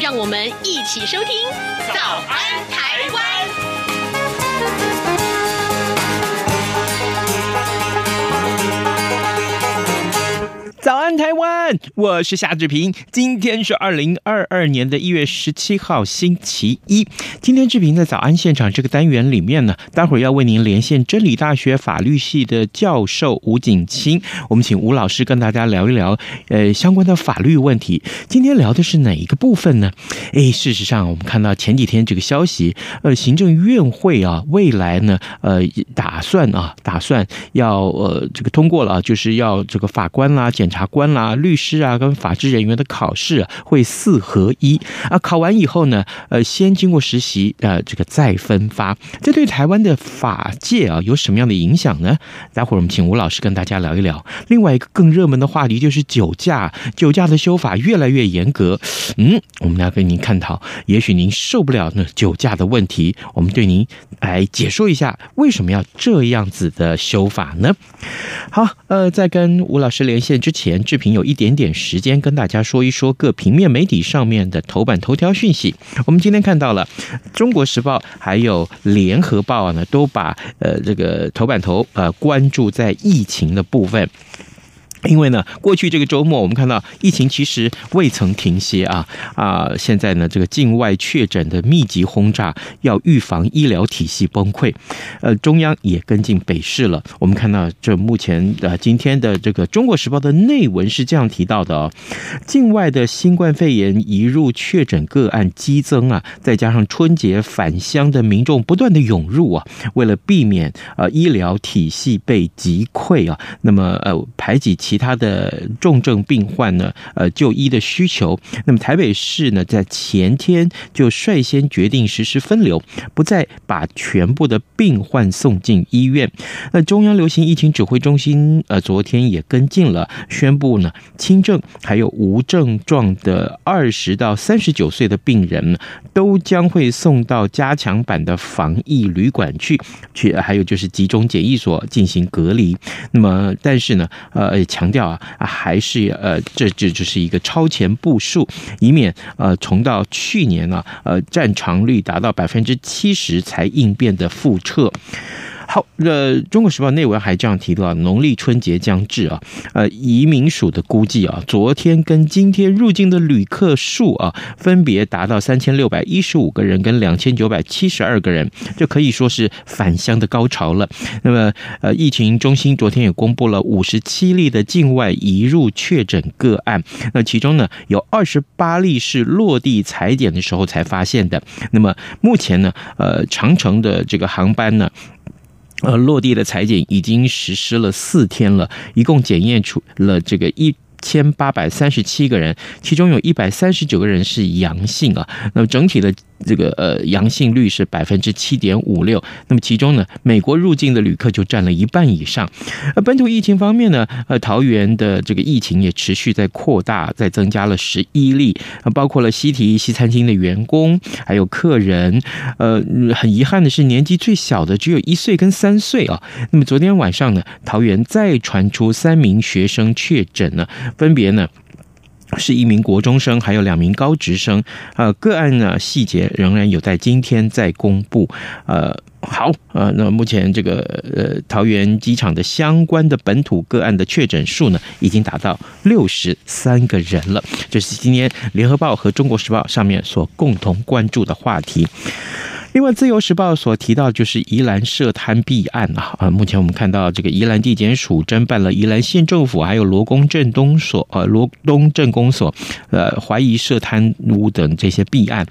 让我们一起收听《早安台湾》。早安，台湾！我是夏志平。今天是二零二二年的一月十七号，星期一。今天志平在早安现场这个单元里面呢，待会儿要为您连线真理大学法律系的教授吴景清。我们请吴老师跟大家聊一聊，呃，相关的法律问题。今天聊的是哪一个部分呢？诶，事实上，我们看到前几天这个消息，呃，行政院会啊，未来呢，呃，打算啊，打算要呃，这个通过了，就是要这个法官啦、检检察法官啦、律师啊，跟法制人员的考试啊，会四合一啊。考完以后呢，呃，先经过实习，呃，这个再分发。这对台湾的法界啊，有什么样的影响呢？待会儿我们请吴老师跟大家聊一聊。另外一个更热门的话题就是酒驾，酒驾的修法越来越严格。嗯，我们来跟您探讨，也许您受不了那酒驾的问题，我们对您来解说一下为什么要这样子的修法呢？好，呃，在跟吴老师连线之前。前志平有一点点时间跟大家说一说各平面媒体上面的头版头条讯息。我们今天看到了《中国时报》还有《联合报》啊，呢都把呃这个头版头呃关注在疫情的部分。因为呢，过去这个周末我们看到疫情其实未曾停歇啊啊！现在呢，这个境外确诊的密集轰炸，要预防医疗体系崩溃，呃，中央也跟进北市了。我们看到这目前呃今天的这个《中国时报》的内文是这样提到的哦：境外的新冠肺炎移入确诊个案激增啊，再加上春节返乡的民众不断的涌入啊，为了避免呃医疗体系被击溃啊，那么呃排挤其他的重症病患呢，呃，就医的需求。那么台北市呢，在前天就率先决定实施分流，不再把全部的病患送进医院。那中央流行疫情指挥中心呃，昨天也跟进了，宣布呢，轻症还有无症状的二十到三十九岁的病人，都将会送到加强版的防疫旅馆去，去还有就是集中检疫所进行隔离。那么，但是呢，呃。强调啊，还是呃，这这只是一个超前部署，以免呃重到去年啊，呃战场率达到百分之七十才应变的复撤。好，呃，《中国时报》内文还这样提到，农历春节将至啊，呃，移民署的估计啊，昨天跟今天入境的旅客数啊，分别达到三千六百一十五个人跟两千九百七十二个人，这可以说是返乡的高潮了。那么，呃，疫情中心昨天也公布了五十七例的境外移入确诊个案，那其中呢，有二十八例是落地踩点的时候才发现的。那么目前呢，呃，长城的这个航班呢。呃，落地的裁剪已经实施了四天了，一共检验出了这个一千八百三十七个人，其中有一百三十九个人是阳性啊。那么整体的。这个呃阳性率是百分之七点五六，那么其中呢，美国入境的旅客就占了一半以上。而本土疫情方面呢，呃，桃园的这个疫情也持续在扩大，再增加了十一例，包括了西提西餐厅的员工，还有客人。呃，很遗憾的是，年纪最小的只有一岁跟三岁啊。那么昨天晚上呢，桃园再传出三名学生确诊了，分别呢。是一名国中生，还有两名高职生。呃，个案呢细节仍然有待今天再公布。呃，好，呃，那目前这个呃桃园机场的相关的本土个案的确诊数呢，已经达到六十三个人了。这是今天联合报和中国时报上面所共同关注的话题。另外，《自由时报》所提到就是宜兰涉贪弊案啊啊，目前我们看到这个宜兰地检署侦办了宜兰县政府还有罗公镇东所呃罗东镇公所呃怀疑涉贪污等这些弊案，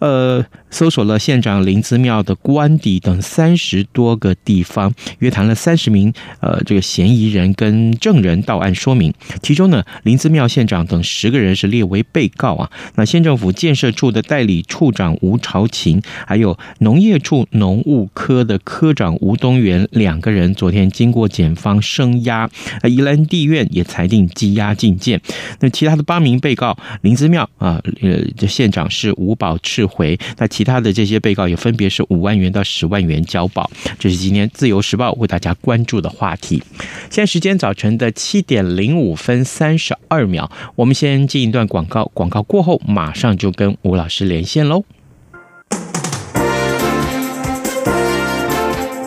呃，搜索了县长林子庙的官邸等三十多个地方，约谈了三十名呃这个嫌疑人跟证人到案说明，其中呢林子庙县长等十个人是列为被告啊，那县政府建设处的代理处长吴朝琴还有。农业处农务科的科长吴东元两个人昨天经过检方声押，宜兰地院也裁定羁押禁见。那其他的八名被告林姿妙啊，呃，这县长是吴保赤回。那其他的这些被告也分别是五万元到十万元交保。这是今天自由时报为大家关注的话题。现在时间早晨的七点零五分三十二秒，我们先进一段广告，广告过后马上就跟吴老师连线喽。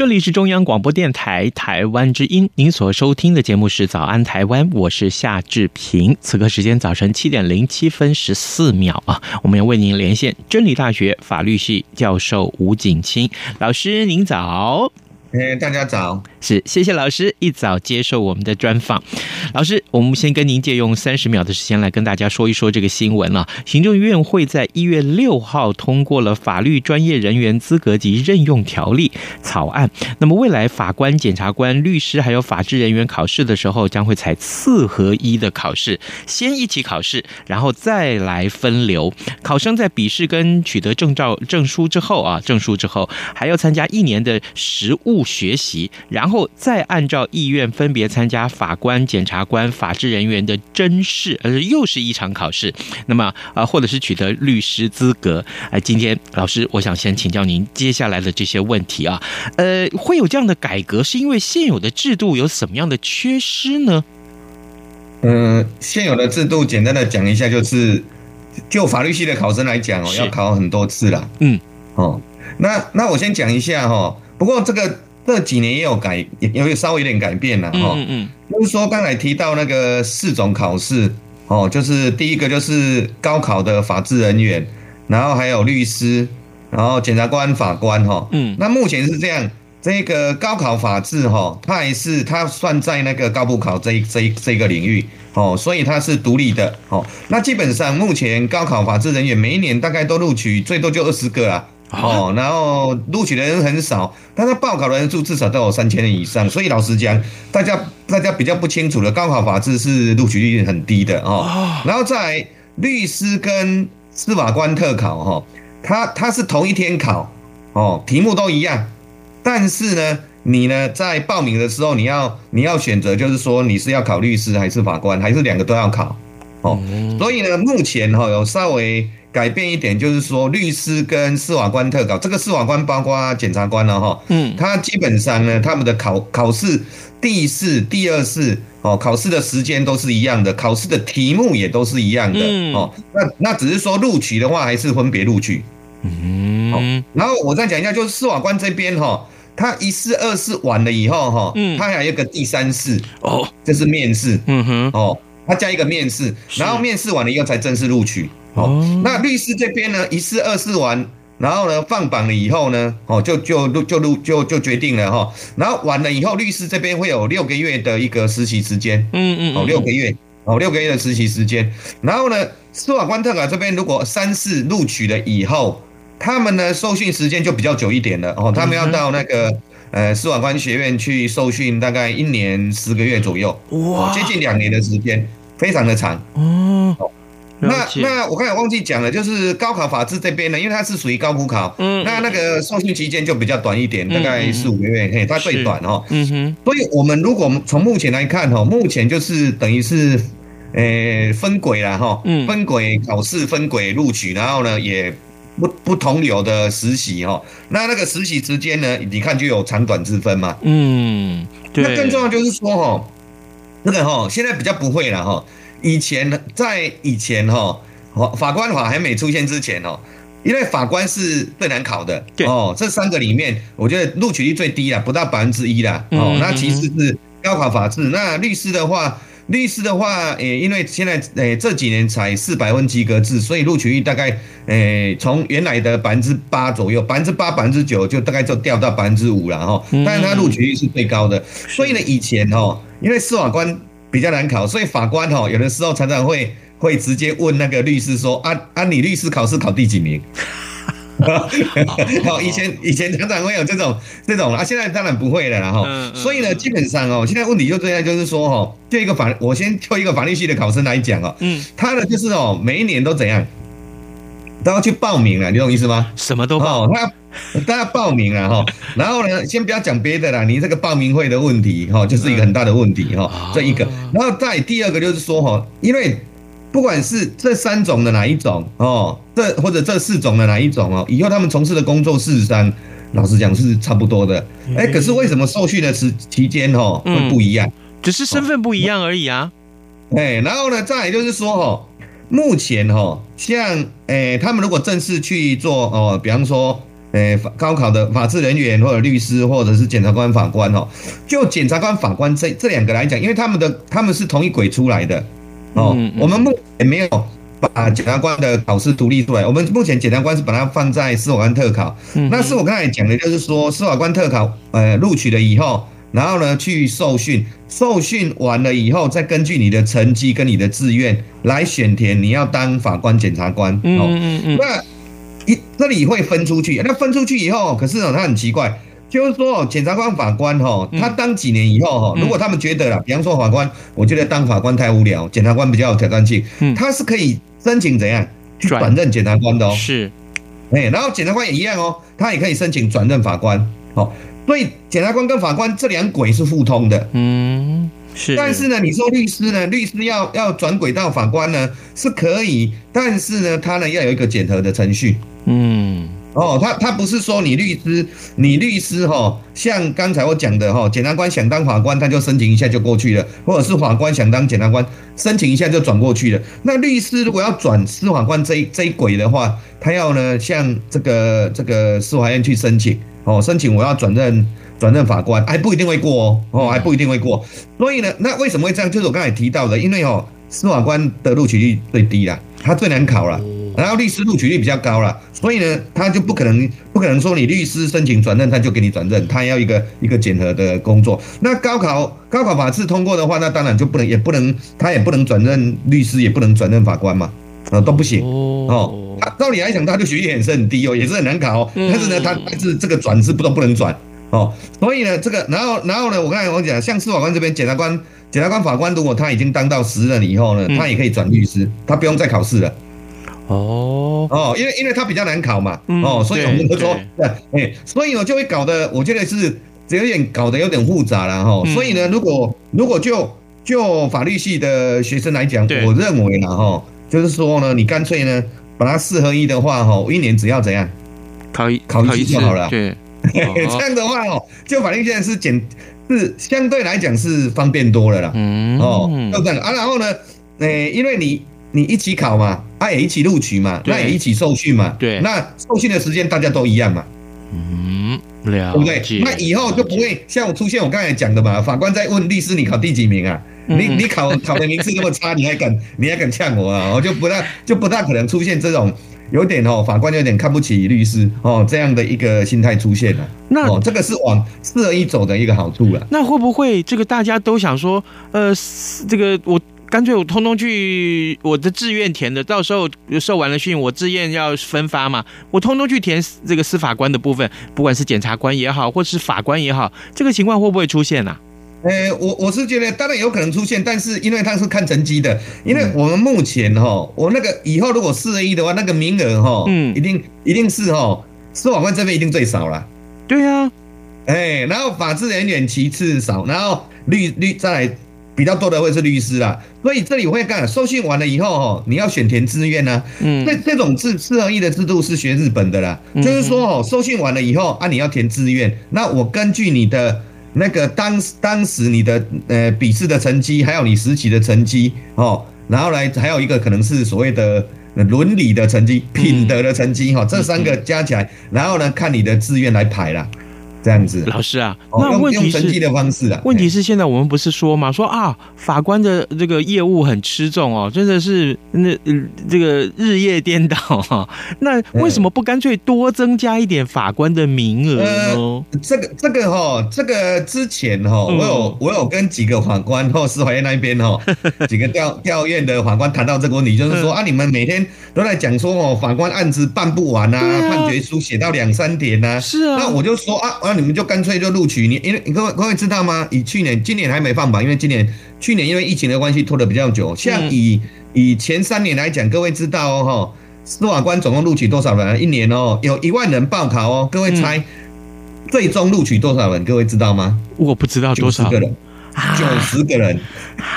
这里是中央广播电台台湾之音，您所收听的节目是《早安台湾》，我是夏志平。此刻时间早晨七点零七分十四秒啊，我们要为您连线真理大学法律系教授吴景清老师，您早。哎，大家早。是，谢谢老师一早接受我们的专访。老师，我们先跟您借用三十秒的时间来跟大家说一说这个新闻啊。行政院会在一月六号通过了《法律专业人员资格及任用条例》草案。那么未来法官、检察官、律师还有法制人员考试的时候，将会采四合一的考试，先一起考试，然后再来分流。考生在笔试跟取得证照、证书之后啊，证书之后还要参加一年的实务学习，然后。再按照意愿分别参加法官、检察官、法制人员的甄试，而又是一场考试。那么啊，或者是取得律师资格。哎，今天老师，我想先请教您接下来的这些问题啊。呃，会有这样的改革，是因为现有的制度有什么样的缺失呢？嗯、呃，现有的制度简单的讲一下，就是就法律系的考生来讲哦，要考很多次了。嗯，哦，那那我先讲一下哈。不过这个。这几年也有改，也有稍微有点改变了哈。嗯嗯，就是说刚才提到那个四种考试哦，就是第一个就是高考的法制人员，然后还有律师，然后检察官、法官哈。嗯，那目前是这样，这个高考法制哈，它还是它算在那个高部考这一这一这个领域哦，所以它是独立的哦。那基本上目前高考法制人员每一年大概都录取最多就二十个啦。哦，然后录取的人很少，但是报考的人数至少都有三千人以上，所以老实讲，大家大家比较不清楚的高考法制是录取率很低的哦。然后在律师跟司法官特考哈，他他是同一天考哦，题目都一样，但是呢，你呢在报名的时候，你要你要选择，就是说你是要考律师还是法官，还是两个都要考哦。所以呢，目前哈有稍微。改变一点就是说，律师跟司法官特考，这个司法官包括检察官了哈，嗯，他基本上呢，他们的考考试第一试、第二试哦，考试的时间都是一样的，考试的题目也都是一样的哦。那那只是说录取的话，还是分别录取。嗯，然后我再讲一下，就是司法官这边哈，他一试、二试完了以后哈，嗯，他还有一个第三试哦，这是面试。嗯哼，哦，他加一个面试，然后面试完了以后才正式录取。哦，那律师这边呢，一试二试完，然后呢放榜了以后呢，哦就就录就录就就决定了哈，然后完了以后，律师这边会有六个月的一个实习时间，嗯嗯，哦六个月，哦六个月的实习时间，然后呢司法官特卡这边如果三试录取了以后，他们呢受训时间就比较久一点了，哦他们要到那个呃司法官学院去受训，大概一年十个月左右，哇，接近两年的时间，非常的长。哦。那那我刚才忘记讲了，就是高考法制这边呢，因为它是属于高普考，嗯，那那个受训期间就比较短一点，大概四五个月，嘿，它最短哦。嗯哼，所以我们如果从目前来看哈，目前就是等于是，呃，分轨了哈，嗯，分轨考试，分轨录取，然后呢也不不同流的实习哈，那那个实习之间呢，你看就有长短之分嘛，嗯，对。那更重要就是说哈，那个哈，现在比较不会了哈。以前在以前哈，法法官法还没出现之前哦，因为法官是最难考的哦，这三个里面，我觉得录取率最低啦，不到百分之一啦哦。那其次是高考法制。那律师的话，律师的话，诶，因为现在诶这几年才四百分及格制，所以录取率大概诶从原来的百分之八左右，百分之八百分之九就大概就掉到百分之五了哈。但是它录取率是最高的，所以呢，以前哦，因为司法官。比较难考，所以法官哈有的时候常常会会直接问那个律师说：“啊啊，你律师考试考第几名？”好，以前以前常常会有这种这种啊，现在当然不会了，然后，所以呢，基本上哦，现在问题就这样，就是说哈，就一个法，我先就一个法律系的考生来讲哦，嗯，他的就是哦，每一年都怎样，都要去报名了，你懂意思吗？什么都报，他。大家报名了哈，然后呢，先不要讲别的啦，你这个报名费的问题哈，就是一个很大的问题哈，这一个，然后再第二个就是说哈，因为不管是这三种的哪一种哦，这或者这四种的哪一种哦，以后他们从事的工作事实上，老实讲是差不多的，哎，可是为什么受训的时期间哈会不一样？只是身份不一样而已啊，哎，然后呢，再来就是说哈，目前哈，像哎，他们如果正式去做哦，比方说。诶，法高考的法制人员或者律师或者是检察官、法官哦，就检察官、法官这这两个来讲，因为他们的他们是同一轨出来的哦。我们目前没有把检察官的考试独立出来，我们目前检察官是把它放在司法官特考。那是我刚才讲的，就是说司法官特考呃录取了以后，然后呢去受训，受训完了以后，再根据你的成绩跟你的志愿来选填你要当法官、检察官哦嗯嗯。那一这里会分出去，那分出去以后，可是哦，他很奇怪，就是说，检察官、法官哈，他当几年以后哈，如果他们觉得了，比方说法官，我觉得当法官太无聊，检察官比较有挑战性，他是可以申请怎样去转任检察官的哦。是，哎，然后检察官也一样哦，他也可以申请转任法官。好，所以检察官跟法官这两轨是互通的。嗯。是，但是呢，你说律师呢？律师要要转轨道法官呢，是可以，但是呢，他呢要有一个检核的程序。嗯，哦，他他不是说你律师，你律师哈，像刚才我讲的哈，检察官想当法官，他就申请一下就过去了，或者是法官想当检察官，申请一下就转过去了。那律师如果要转司法官这一这一轨的话，他要呢向这个这个司法院去申请，哦，申请我要转任。转任法官还不一定会过哦，哦还不一定会过，所以呢，那为什么会这样？就是我刚才提到的，因为哦，司法官的录取率最低啦，他最难考了，然后律师录取率比较高了，所以呢，他就不可能不可能说你律师申请转任他就给你转任，他要一个一个检核的工作。那高考高考法制通过的话，那当然就不能也不能他也不能转任律师，也不能转任法官嘛，啊都不行哦。他照理来讲，他的学历也是很低哦，也是很难考哦，但是呢，他还是这个转是不都不能转。哦，所以呢，这个，然后，然后呢，我刚才我讲，像司法官这边，检察官、检察官、法官，如果他已经当到十任以后呢，他也可以转律师，他不用再考试了。哦哦，因为因为他比较难考嘛，哦，所以我们就说，哎，所以我就会搞得，我觉得是有点搞得有点复杂了哈。所以呢，如果如果就就法律系的学生来讲，我认为呢，哈，就是说呢，你干脆呢，把它四合一的话，哈，一年只要怎样，考一考一次就好了。对。这样的话哦，就法律现在是简是相对来讲是方便多了啦。嗯哦，就这样啊。然后呢，诶，因为你你一起考嘛，啊也一起录取嘛，那也一起受训嘛。对，那受训的时间大家都一样嘛。嗯，了解。对不对？那以后就不会像我出现我刚才讲的嘛。法官在问律师，你考第几名啊？你你考考的名次那么差，你还敢你还敢呛我啊？我就不大就不大可能出现这种。有点哦，法官有点看不起律师哦，这样的一个心态出现了。那哦，这个是往四合一走的一个好处了。那会不会这个大家都想说，呃，这个我干脆我通通去我的志愿填的，到时候受完了训，我志愿要分发嘛，我通通去填这个司法官的部分，不管是检察官也好，或是法官也好，这个情况会不会出现呢、啊？呃、欸，我我是觉得当然有可能出现，但是因为他是看成绩的，因为我们目前哈，我那个以后如果四合一的话，那个名额哈，嗯，一定一定是哈，司法官这边一定最少了。对啊，哎、欸，然后法制人员其次少，然后律律再来比较多的会是律师啦，所以这里会干受训完了以后哈，你要选填志愿呢，嗯，这这种制四合一的制度是学日本的啦，嗯、就是说哦，受训完了以后啊，你要填志愿，那我根据你的。那个当时当时你的呃笔试的成绩，还有你实习的成绩哦，然后来还有一个可能是所谓的伦理的成绩、品德的成绩哈，这三个加起来，然后呢看你的志愿来排啦。这样子，老师啊，那问题是的方式啊。问题是现在我们不是说吗？说啊，法官的这个业务很吃重哦，真的是那这个日夜颠倒哈。那为什么不干脆多增加一点法官的名额呢？呃、这个这个哈，这个之前哈，我有我有跟几个法官或司法院那边哈，几个调调院的法官谈到这个问题，就是说啊，你们每天都在讲说哦，法官案子办不完啊，判决书写到两三点呐。是啊，那我就说啊。那你们就干脆就录取你，因为各位各位知道吗？以去年、今年还没放榜，因为今年、去年因为疫情的关系拖得比较久。像以以前三年来讲，各位知道哦，哈，司法官总共录取多少人？一年哦，有一万人报考哦，各位猜最终录取多少人？各位知道吗？我不知道多少个人，九十个人。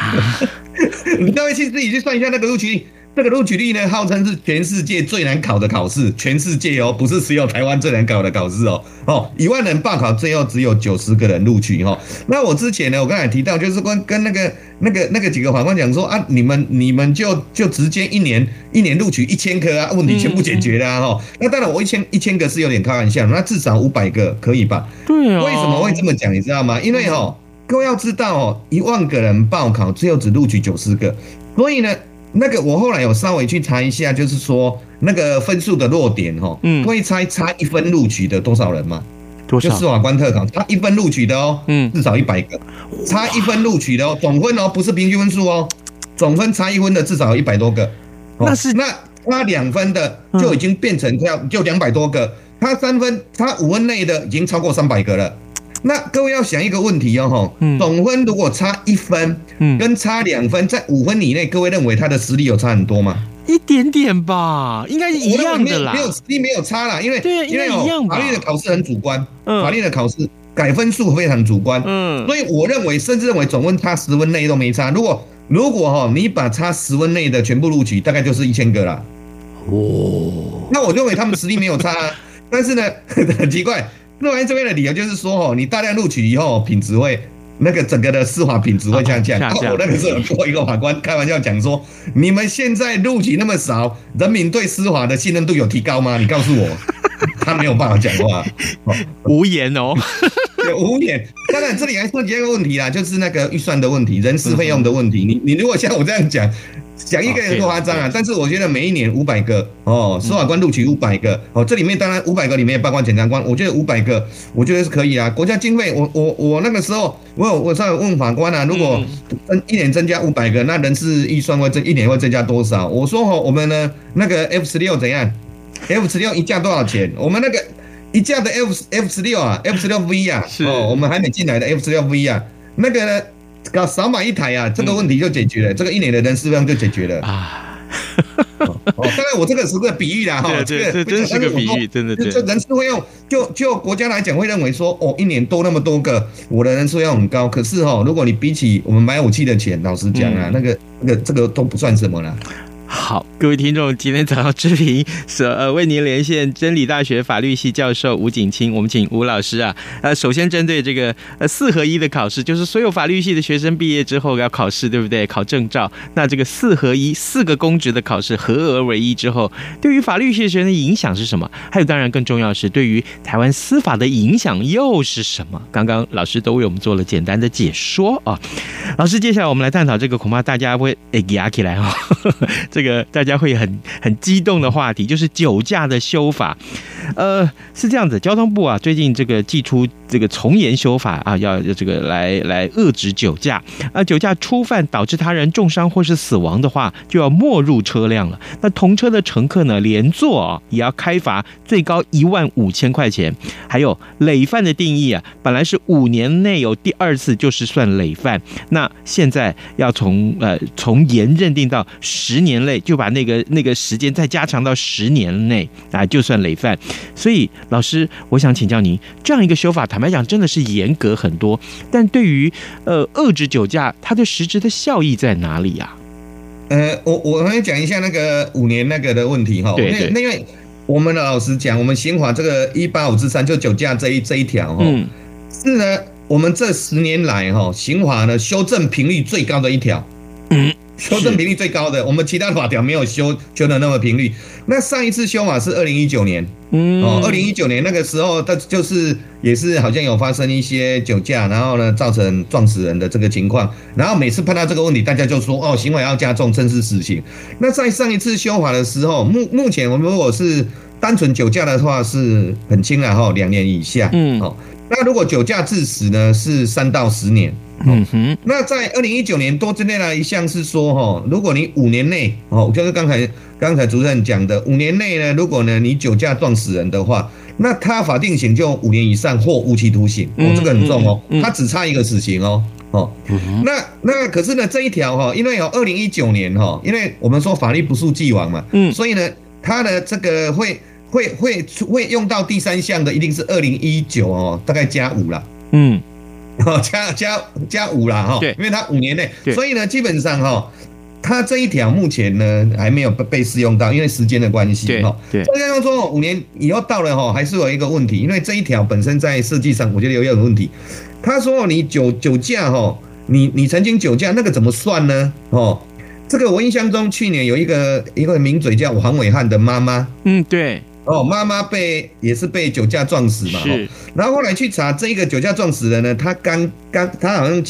你各位去自己去算一下那个录取率。这个录取率呢，号称是全世界最难考的考试，全世界哦，不是只有台湾最难考的考试哦。哦，一万人报考，最后只有九十个人录取哈。那我之前呢，我刚才提到，就是跟跟那个那个那个几个法官讲说啊，你们你们就就直接一年一年录取一千个啊，问题全部解决了哈。那当然，我一千一千个是有点开玩笑，那至少五百个可以吧？对啊。为什么会这么讲？你知道吗？因为哦，各位要知道哦，一万个人报考，最后只录取九十个，所以呢。那个我后来有稍微去查一下，就是说那个分数的落点哈，嗯，会猜差一分录取的多少人吗？多少？就司法官特考差一分录取的哦，嗯，至少一百个，差一分录取的哦，总分哦，不是平均分数哦，总分差一分的至少有一百多个，那是那差两分的就已经变成要就两百多个，差三分差五分内的已经超过三百个了。那各位要想一个问题哦，哈，总分如果差一分，嗯，跟差两分在五分以内，各位认为他的实力有差很多吗？一点点吧，应该是一样的啦，没有实力没有差啦，因为对，因为哦，法律的考试很主观，嗯，法律的考试改分数非常主观，嗯，所以我认为甚至认为总分差十分内都没差。如果如果哈，你把差十分内的全部录取，大概就是一千个啦。哦，那我认为他们实力没有差，啊 但是呢，很奇怪。录完这边的理由就是说，哦，你大量录取以后，品质会那个整个的司法品质会下降。我那个时候有做一个法官开玩笑讲说，你们现在录取那么少，人民对司法的信任度有提高吗？你告诉我，他没有办法讲话，无言哦，无言。当然这里还涉及一个问题啦，就是那个预算的问题，人事费用的问题。你你如果像我这样讲。讲一个人多夸张啊！但是我觉得每一年五百个哦，司法官录取五百个哦，这里面当然五百个里面也包括检察官，我觉得五百个，我觉得是可以啊。国家经费，我我我那个时候，我有我上问法官啊，如果增一年增加五百个，那人事预算会增一年会增加多少？我说哦，我们呢那个 F 十六怎样？F 十六一架多少钱？我们那个一架的 F F 十六啊，F 十六 V 啊，哦，我们还没进来的 F 十六 V 啊，那个呢？搞少买一台啊，这个问题就解决了，嗯、这个一年的人事量就解决了啊。哦，当然我这个是个比喻啦，哈，这个这真是个比喻，真的。这人事会用就就国家来讲会认为说，哦，一年多那么多个，我的人事费用很高。可是哈，如果你比起我们买武器的钱，老实讲啊，嗯、那个那个这个都不算什么了。好，各位听众，今天早上志平是呃为您连线真理大学法律系教授吴景清，我们请吴老师啊，呃，首先针对这个呃四合一的考试，就是所有法律系的学生毕业之后要考试，对不对？考证照，那这个四合一四个公职的考试合而为一之后，对于法律系学生的影响是什么？还有，当然更重要的是对于台湾司法的影响又是什么？刚刚老师都为我们做了简单的解说啊。老师，接下来我们来探讨这个，恐怕大家会哎压起来哈，这。个大家会很很激动的话题，就是酒驾的修法。呃，是这样子，交通部啊，最近这个祭出这个从严修法啊，要这个来来遏制酒驾啊，酒驾初犯导致他人重伤或是死亡的话，就要没入车辆了。那同车的乘客呢，连坐啊也要开罚最高一万五千块钱。还有累犯的定义啊，本来是五年内有第二次就是算累犯，那现在要从呃从严认定到十年内，就把那个那个时间再加长到十年内啊，就算累犯。所以老师，我想请教您，这样一个修法，坦白讲真的是严格很多，但对于呃遏制酒驾，它的实质的效益在哪里呀？呃，我我来讲一下那个五年那个的问题哈。对对。那因为我们的老实讲，我们刑法这个一八五之三就酒驾这一这一条哈，嗯，是呢，我们这十年来哈刑法呢修正频率最高的一条。嗯。修正频率最高的，我们其他法条没有修修的那么频率。那上一次修法是二零一九年，嗯，哦，二零一九年那个时候，它就是也是好像有发生一些酒驾，然后呢造成撞死人的这个情况。然后每次碰到这个问题，大家就说哦，行为要加重，正式死刑。那在上一次修法的时候，目目前我们如果是单纯酒驾的话，是很轻了哈，两年以下，嗯，哦，那如果酒驾致死呢，是三到十年。嗯哼，那在二零一九年多之内呢一项是说哈，如果你五年内哦，就是刚才刚才主任讲的五年内呢，如果呢你酒驾撞死人的话，那他法定刑就五年以上或无期徒刑。哦，这个很重哦，他只差一个死刑哦哦。那那可是呢这一条哈，因为有二零一九年哈，因为我们说法律不溯既往嘛，嗯，所以呢他的这个会会会会用到第三项的一定是二零一九哦，大概加五啦，嗯。哦，加加加五啦哈，对，因为它五年内，所以呢，基本上哈，它这一条目前呢还没有被被适用到，因为时间的关系哈。对，所以要说五年以后到了哈，还是有一个问题，因为这一条本身在设计上，我觉得有有问题。他说你酒酒驾哈，你你曾经酒驾那个怎么算呢？哦，这个我印象中去年有一个一个名嘴叫黄伟汉的妈妈，嗯，对。哦，妈妈被也是被酒驾撞死嘛，是。然后后来去查这一个酒驾撞死的呢，他刚刚他好像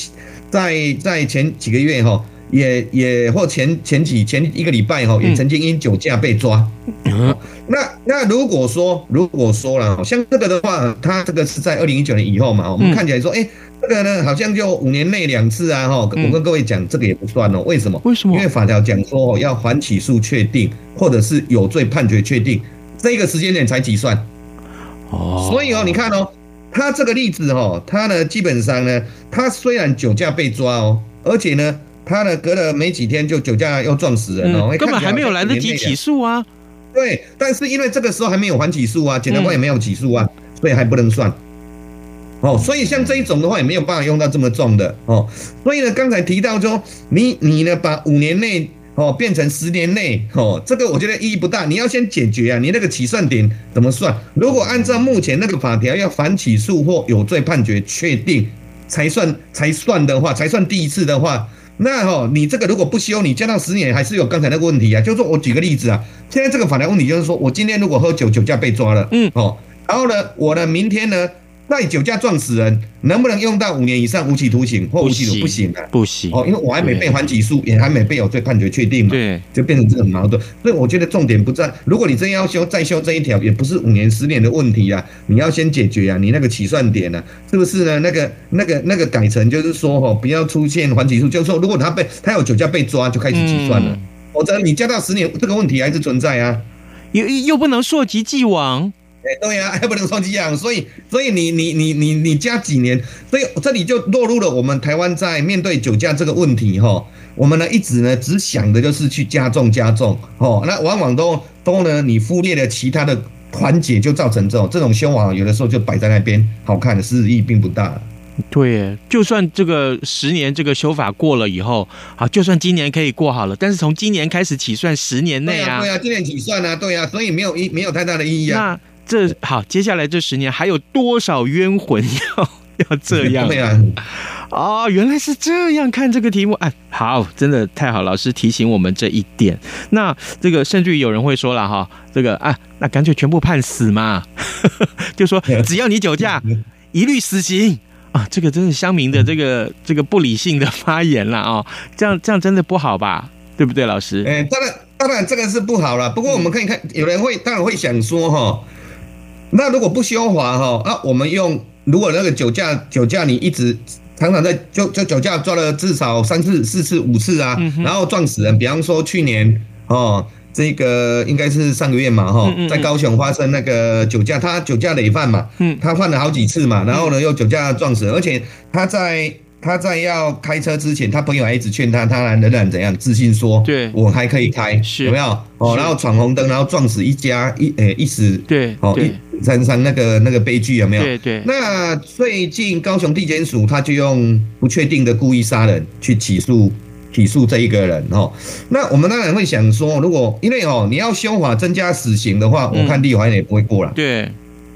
在在前几个月哈，也也或前前几前一个礼拜哈，也曾经因酒驾被抓。嗯。那那如果说如果说了，像这个的话，他这个是在二零一九年以后嘛，我们看起来说，哎，这个呢好像就五年内两次啊，哈，我跟各位讲，这个也不算哦。为什么？为什么？因为法条讲说要缓起诉确定，或者是有罪判决确定。这个时间点才计算，哦，所以哦，你看哦，他这个例子哦，他呢基本上呢，他虽然酒驾被抓哦，而且呢，他呢隔了没几天就酒驾又撞死人哦，根本还没有来得及起诉啊。对，但是因为这个时候还没有还起诉啊，检察官也没有起诉啊，所以还不能算。哦，所以像这一种的话也没有办法用到这么重的哦。所以呢，刚才提到说，你你呢把五年内。哦，变成十年内哦，这个我觉得意义不大。你要先解决啊，你那个起算点怎么算？如果按照目前那个法条，要反起诉或有罪判决确定才算才算的话，才算第一次的话，那哦，你这个如果不修，你加到十年还是有刚才那个问题啊。就是说我举个例子啊，现在这个法条问题就是说我今天如果喝酒酒驾被抓了，嗯，哦，然后呢，我呢明天呢？那你酒驾撞死人，能不能用到五年以上无期徒刑或无期徒刑？不行的，不行哦，因为我还没被缓起诉，也还没被有罪判决确定嘛，对，就变成这个矛盾。所以我觉得重点不在，如果你真要修再修这一条，也不是五年十年的问题啊，你要先解决啊，你那个起算点呢，是不是呢？那个那个那个改成就是说哦，不要出现缓起诉，就是说如果他被他有酒驾被抓，就开始起算了，否则你加到十年，这个问题还是存在啊，又又不能溯及既往。哎，对呀、啊，还不能说这样，所以，所以你你你你你加几年，所以这里就落入了我们台湾在面对酒驾这个问题哈，我们呢一直呢只想的就是去加重加重哦，那往往都都呢你忽略了其他的环节，就造成这种这种修法，有的时候就摆在那边好看的，实意义并不大。对，就算这个十年这个修法过了以后，好，就算今年可以过好了，但是从今年开始起算十年内啊，对啊，今年起算啊，对啊，所以没有意没有太大的意义啊。这好，接下来这十年还有多少冤魂要 要这样？对啊，哦，原来是这样看这个题目。哎，好，真的太好，老师提醒我们这一点。那这个甚至于有人会说了哈，这个啊，那干脆全部判死嘛，就说只要你酒驾，一律死刑啊。这个真是乡民的这个这个不理性的发言了啊。这样这样真的不好吧？对不对，老师？哎，当然当然这个是不好了。不过我们可以看，有人会当然会想说哈。那如果不修法哈啊，我们用如果那个酒驾酒驾你一直常常在就就酒驾抓了至少三次四次五次啊，然后撞死人，比方说去年哦。这个应该是上个月嘛，哈，在高雄发生那个酒驾，他酒驾累犯嘛，嗯，他犯了好几次嘛，然后呢又酒驾撞死，而且他在他在要开车之前，他朋友还一直劝他，他仍然怎样自信说，对，我还可以开，有没有？哦，然后闯红灯，然后撞死一家一诶一死，对，哦一三三那个那个悲剧有没有？对对。那最近高雄地检署他就用不确定的故意杀人去起诉。起诉这一个人哦，那我们当然会想说，如果因为哦你要修法增加死刑的话，我看立法院也不会过了。对，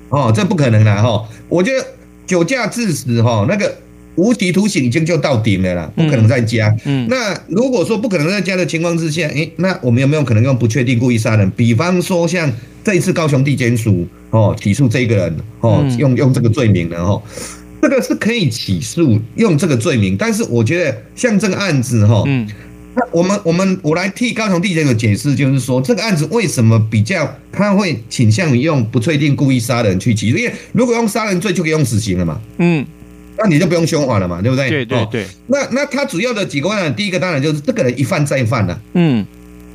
哦，这不可能的哈。我觉得酒驾致死哈，那个无期徒刑已经就到顶了啦，不可能再加。嗯，那如果说不可能再加的情况之下，诶，那我们有没有可能用不确定故意杀人？比方说像这一次高雄地检署哦起诉这个人哦，用用这个罪名的哦。这个是可以起诉用这个罪名，但是我觉得像这个案子哈，嗯，那我们我们我来替高雄地检有解释，就是说这个案子为什么比较他会倾向于用不确定故意杀人去起诉，因为如果用杀人罪就可以用死刑了嘛，嗯，那你就不用凶我了嘛，对不对？对对对。那那他主要的几个问题，第一个当然就是这个人一犯再犯了，嗯，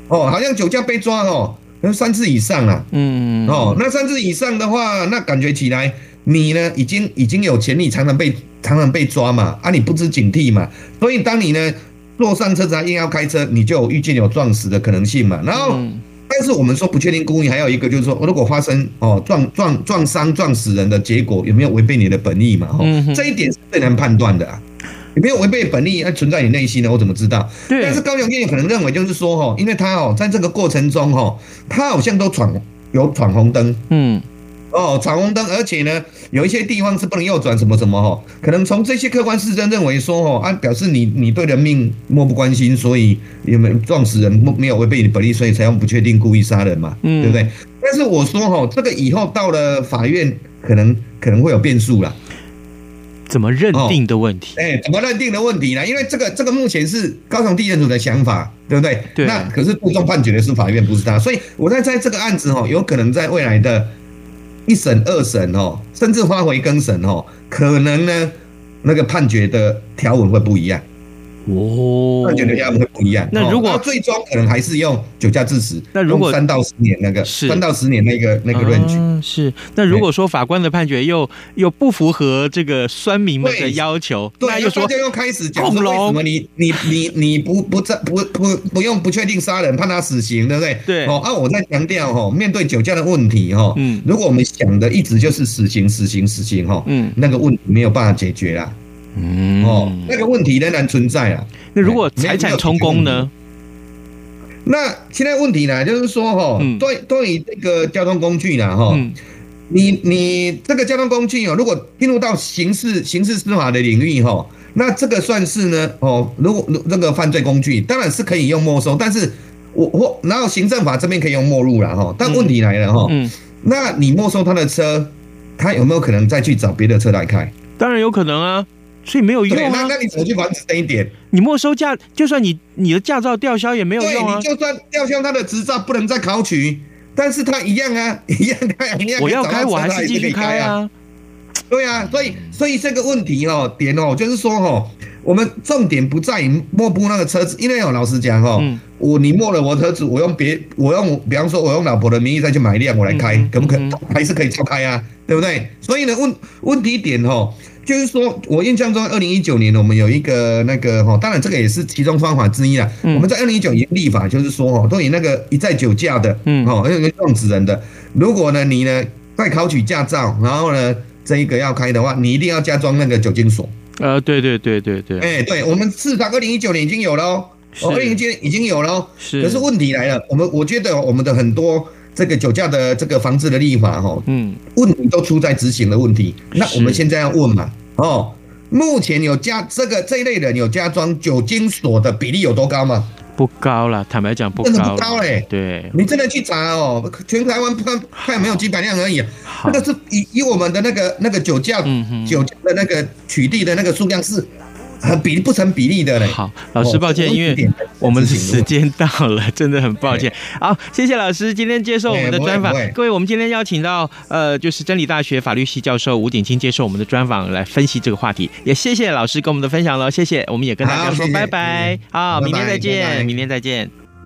哦，好像酒驾被抓哦，三次以上啊，嗯，哦，那三次以上的话，那感觉起来。你呢，已经已经有潜力，常常被常常被抓嘛，啊，你不知警惕嘛，所以当你呢坐上车子还硬要开车，你就有预见有撞死的可能性嘛。然后，但是我们说不确定故意，还有一个就是说，如果发生哦撞撞撞伤撞死人的结果，有没有违背你的本意嘛？哈，这一点是最难判断的啊。有没有违背本意，还存在你内心呢？我怎么知道？对。但是高雄地检可能认为就是说，哈，因为他哦，在这个过程中，哈，他好像都闯有闯红灯，嗯。哦，闯红灯，而且呢，有一些地方是不能右转，什么什么哈，可能从这些客观事证认为说，哦，啊，表示你你对人命漠不关心，所以有没有撞死人，没有违背你本意，所以才用不确定故意杀人嘛，嗯，对不对？但是我说哈，这个以后到了法院，可能可能会有变数了，怎么认定的问题？哎，怎么认定的问题呢？因为这个这个目前是高雄地检署的想法，对不对？对。那可是最终判决的是法院，不是他，所以我在在这个案子哈，有可能在未来的。一审、二审哦，甚至发回更审哦，可能呢，那个判决的条文会不一样。哦，判决的条文会不一样。那如果最终可能还是用酒驾致死，那如果三到十年那个，三到十年那个那个论据，是。那如果说法官的判决又又不符合这个酸民们的要求，那又说又开始讲说为什么你你你你不不在不不不用不确定杀人判他死刑，对不对？对。哦啊，我在强调哈，面对酒驾的问题哈，嗯，如果我们想的一直就是死刑死刑死刑哈，嗯，那个问题没有办法解决啦。嗯哦，那个问题仍然存在啊。那如果财产充公呢？那现在问题呢，就是说哈，对对于这个交通工具呢，哈，你你这个交通工具哦，如果进入到刑事刑事司法的领域哈，那这个算是呢哦，如果那个犯罪工具当然是可以用没收，但是我我然后行政法这边可以用没入了哈，但问题来了哈，嗯，那你没收他的车，他有没有可能再去找别的车来开？当然有可能啊。所以没有用啊！那那你怎么去防止这一点？你没收驾，就算你你的驾照吊销也没有用啊！你就算吊销他的执照，不能再考取，但是他一样啊，一样开，一样我要开，我还是继续开啊。对啊，所以所以这个问题哦，点哦，就是说哦，我们重点不在于没收那个车子，因为哦，老实讲哦，嗯、我你没了我车子，我用别我用，比方说我用老婆的名义再去买一辆我来开，嗯、可不可以？还是可以照开啊，对不对？所以呢，问问题点哦。就是说，我印象中，二零一九年我们有一个那个哈，当然这个也是其中方法之一啊。我们在二零一九年立法，就是说哈，对于那个一再酒驾的，嗯，哦，那个撞死人的，如果呢你呢在考取驾照，然后呢这一个要开的话，你一定要加装那个酒精锁。呃，对对对对对，哎，对我们市场二零一九年已经有了哦，二零一九年已经有了，是。可是问题来了，我们我觉得我们的很多。这个酒驾的这个防治的立法，哈，嗯，问题都出在执行的问题。那我们现在要问嘛，哦，目前有加这个这一类人有加装酒精锁的比例有多高吗？不高了，坦白讲不高，真的不高嘞。对，你真的去查哦，全台湾看看有没有几百辆而已。那个是以以我们的那个那个酒驾酒驾的那个取缔的那个数量是很比不成比例的嘞。好，老师抱歉，哦、因为我们的时间到了，真的很抱歉。好，谢谢老师今天接受我们的专访。各位，我们今天邀请到呃，就是真理大学法律系教授吴鼎清接受我们的专访，来分析这个话题。也谢谢老师跟我们的分享了，谢谢。我们也跟大家说拜拜。好，明天再见，明天再见。